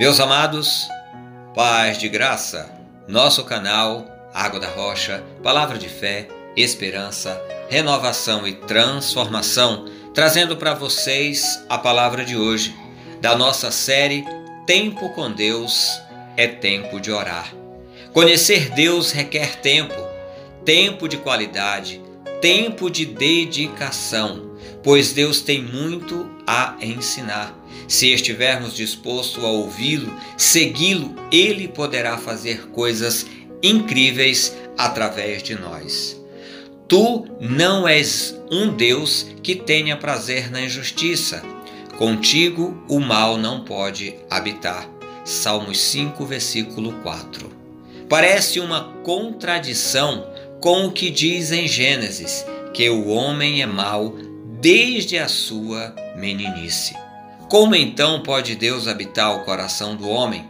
Meus amados, paz de graça, nosso canal Água da Rocha, palavra de fé, esperança, renovação e transformação, trazendo para vocês a palavra de hoje, da nossa série Tempo com Deus é tempo de orar. Conhecer Deus requer tempo, tempo de qualidade, tempo de dedicação, pois Deus tem muito a ensinar. Se estivermos dispostos a ouvi-lo, segui-lo, ele poderá fazer coisas incríveis através de nós. Tu não és um Deus que tenha prazer na injustiça. Contigo o mal não pode habitar. Salmos 5, versículo 4. Parece uma contradição com o que diz em Gênesis, que o homem é mau desde a sua meninice. Como então pode Deus habitar o coração do homem?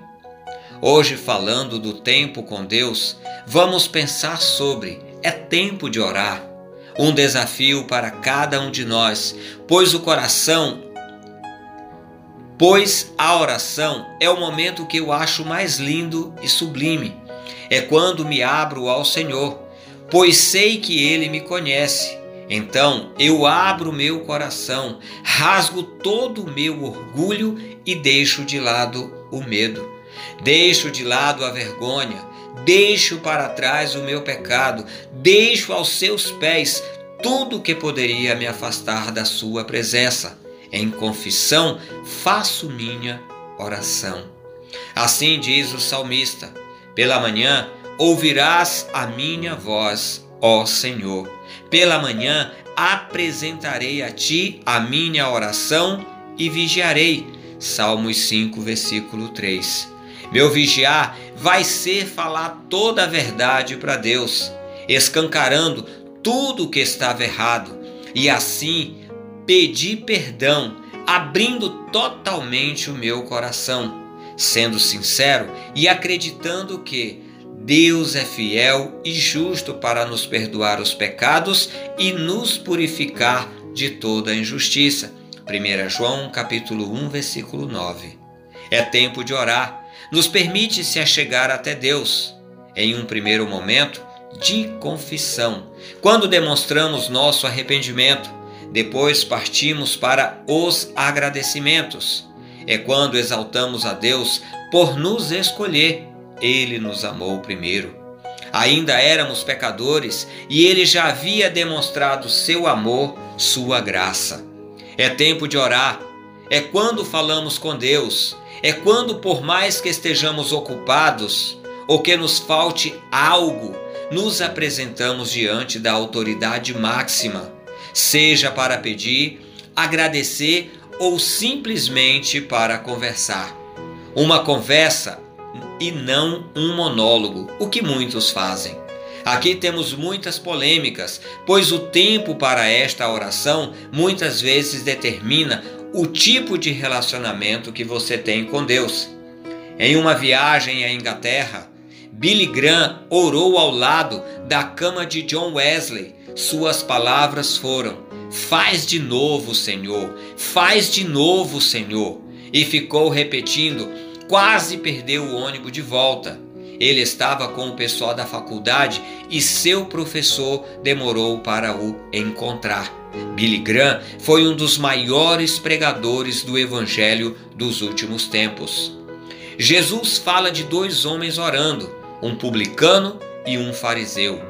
Hoje, falando do tempo com Deus, vamos pensar sobre é tempo de orar. Um desafio para cada um de nós, pois o coração, pois a oração é o momento que eu acho mais lindo e sublime. É quando me abro ao Senhor, pois sei que Ele me conhece então eu abro meu coração, rasgo todo o meu orgulho e deixo de lado o medo. Deixo de lado a vergonha, deixo para trás o meu pecado, deixo aos seus pés tudo que poderia me afastar da sua presença. Em confissão, faço minha oração. Assim diz o salmista: Pela manhã ouvirás a minha voz, ó Senhor pela manhã apresentarei a ti a minha oração e vigiarei. Salmos 5, versículo 3. Meu vigiar vai ser falar toda a verdade para Deus, escancarando tudo o que estava errado e assim pedir perdão, abrindo totalmente o meu coração, sendo sincero e acreditando que Deus é fiel e justo para nos perdoar os pecados e nos purificar de toda injustiça. 1 João capítulo 1, versículo 9. É tempo de orar. Nos permite se achegar até Deus. Em um primeiro momento de confissão, quando demonstramos nosso arrependimento, depois partimos para os agradecimentos. É quando exaltamos a Deus por nos escolher ele nos amou primeiro. Ainda éramos pecadores e ele já havia demonstrado seu amor, sua graça. É tempo de orar, é quando falamos com Deus, é quando, por mais que estejamos ocupados ou que nos falte algo, nos apresentamos diante da autoridade máxima, seja para pedir, agradecer ou simplesmente para conversar. Uma conversa e não um monólogo, o que muitos fazem. Aqui temos muitas polêmicas, pois o tempo para esta oração muitas vezes determina o tipo de relacionamento que você tem com Deus. Em uma viagem à Inglaterra, Billy Graham orou ao lado da cama de John Wesley. Suas palavras foram: Faz de novo, Senhor, faz de novo, Senhor. E ficou repetindo quase perdeu o ônibus de volta. Ele estava com o pessoal da faculdade e seu professor demorou para o encontrar. Billy Graham foi um dos maiores pregadores do evangelho dos últimos tempos. Jesus fala de dois homens orando, um publicano e um fariseu.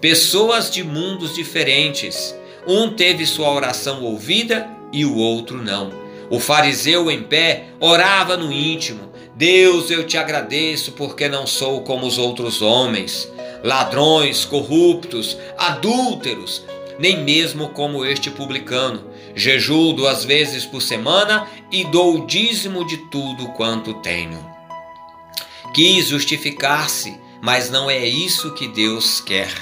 Pessoas de mundos diferentes. Um teve sua oração ouvida e o outro não. O fariseu em pé orava no íntimo, Deus, eu te agradeço porque não sou como os outros homens, ladrões, corruptos, adúlteros, nem mesmo como este publicano. Jejuo duas vezes por semana e dou o dízimo de tudo quanto tenho. Quis justificar-se, mas não é isso que Deus quer.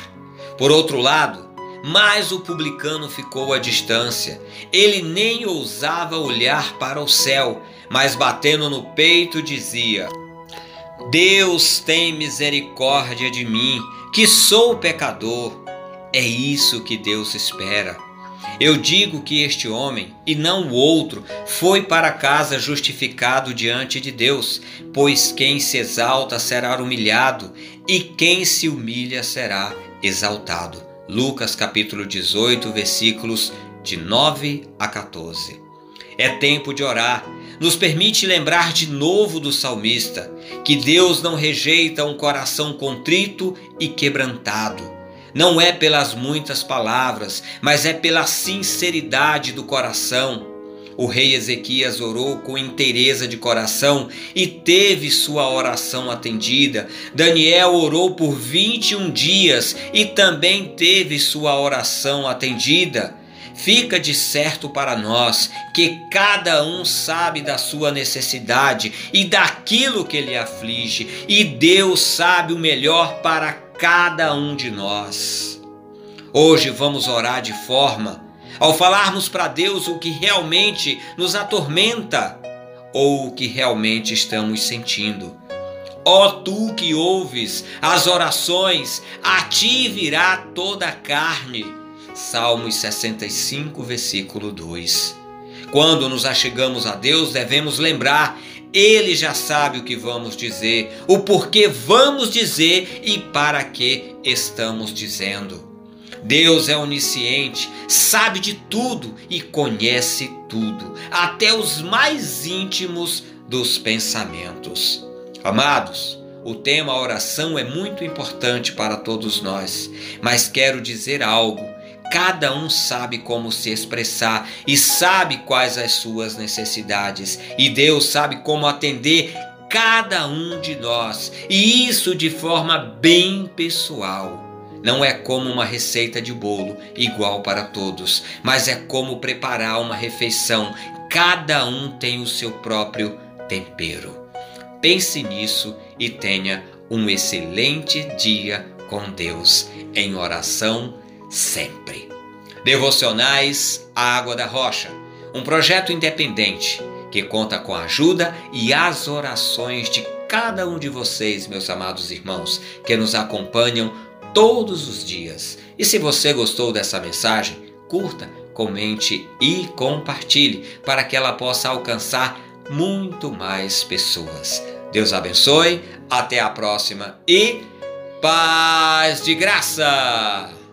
Por outro lado, mas o publicano ficou à distância. Ele nem ousava olhar para o céu, mas batendo no peito dizia: Deus tem misericórdia de mim, que sou pecador. É isso que Deus espera. Eu digo que este homem, e não o outro, foi para casa justificado diante de Deus, pois quem se exalta será humilhado, e quem se humilha será exaltado. Lucas capítulo 18, versículos de 9 a 14. É tempo de orar. Nos permite lembrar de novo do salmista que Deus não rejeita um coração contrito e quebrantado não é pelas muitas palavras, mas é pela sinceridade do coração. O rei Ezequias orou com inteireza de coração e teve sua oração atendida. Daniel orou por 21 dias e também teve sua oração atendida. Fica de certo para nós que cada um sabe da sua necessidade e daquilo que lhe aflige, e Deus sabe o melhor para cada um de nós. Hoje vamos orar de forma ao falarmos para Deus o que realmente nos atormenta ou o que realmente estamos sentindo. Ó tu que ouves as orações, a ti virá toda a carne. Salmos 65, versículo 2. Quando nos achegamos a Deus, devemos lembrar ele já sabe o que vamos dizer, o porquê vamos dizer e para que estamos dizendo. Deus é onisciente, sabe de tudo e conhece tudo, até os mais íntimos dos pensamentos. Amados, o tema oração é muito importante para todos nós, mas quero dizer algo Cada um sabe como se expressar e sabe quais as suas necessidades, e Deus sabe como atender cada um de nós, e isso de forma bem pessoal. Não é como uma receita de bolo igual para todos, mas é como preparar uma refeição. Cada um tem o seu próprio tempero. Pense nisso e tenha um excelente dia com Deus em oração sempre. Devocionais Água da Rocha, um projeto independente que conta com a ajuda e as orações de cada um de vocês, meus amados irmãos, que nos acompanham todos os dias. E se você gostou dessa mensagem, curta, comente e compartilhe para que ela possa alcançar muito mais pessoas. Deus abençoe, até a próxima e paz de graça!